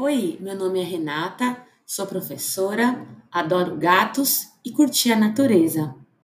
Oi, meu nome é Renata, sou professora, adoro gatos e curtir a natureza.